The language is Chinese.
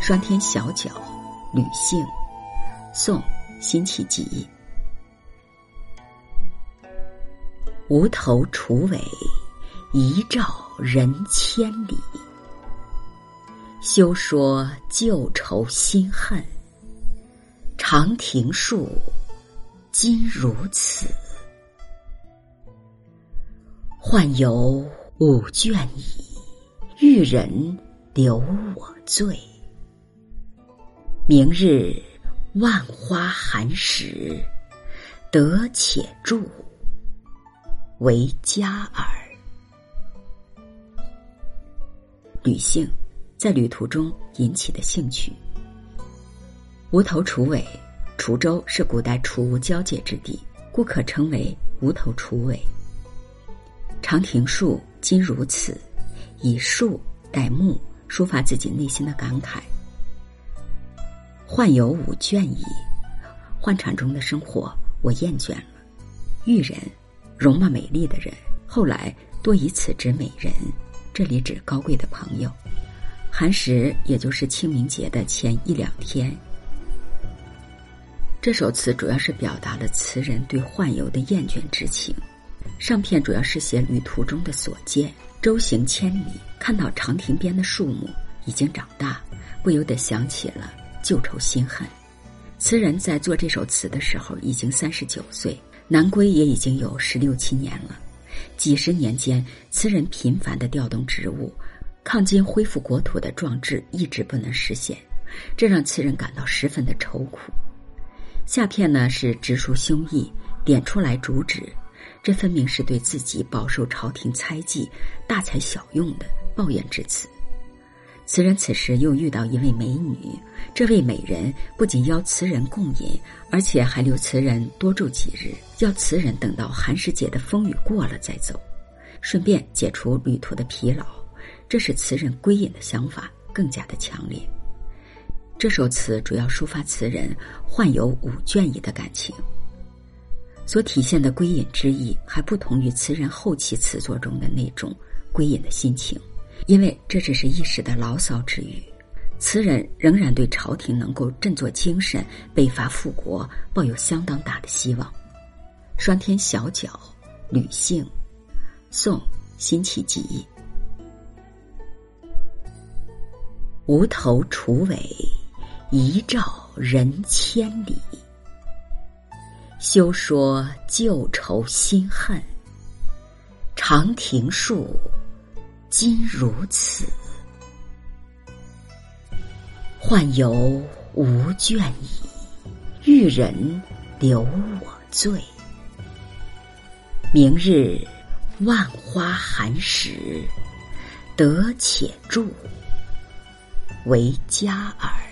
霜天小角，吕姓，宋，辛弃疾。无头楚尾，一照人千里。休说旧愁新恨，长亭树，今如此。宦游五卷矣，玉人留我醉。明日万花寒时，得且住，为佳耳。吕姓，在旅途中引起的兴趣。无头楚尾，滁州是古代楚吴交界之地，故可称为无头楚尾。长亭树，今如此，以树代木，抒发自己内心的感慨。宦游五倦矣，宦场中的生活我厌倦了。玉人，容貌美丽的人，后来多以此指美人，这里指高贵的朋友。寒食，也就是清明节的前一两天。这首词主要是表达了词人对宦游的厌倦之情。上片主要是写旅途中的所见，舟行千里，看到长亭边的树木已经长大，不由得想起了。旧仇新恨，词人在做这首词的时候已经三十九岁，南归也已经有十六七年了。几十年间，词人频繁的调动职务，抗金恢复国土的壮志一直不能实现，这让词人感到十分的愁苦。下片呢是直抒胸臆，点出来主旨，这分明是对自己饱受朝廷猜忌、大材小用的抱怨之词。词人此时又遇到一位美女，这位美人不仅邀词人共饮，而且还留词人多住几日，要词人等到寒食节的风雨过了再走，顺便解除旅途的疲劳。这使词人归隐的想法更加的强烈。这首词主要抒发词人患有五倦意的感情，所体现的归隐之意还不同于词人后期词作中的那种归隐的心情。因为这只是一时的牢骚之语，词人仍然对朝廷能够振作精神、北伐复国抱有相当大的希望。霜天小角，吕姓，宋，辛弃疾。无头楚尾，一照人千里。休说旧愁新恨，长亭树。今如此，宦游无倦矣，玉人留我醉。明日万花寒食，得且住，为佳耳。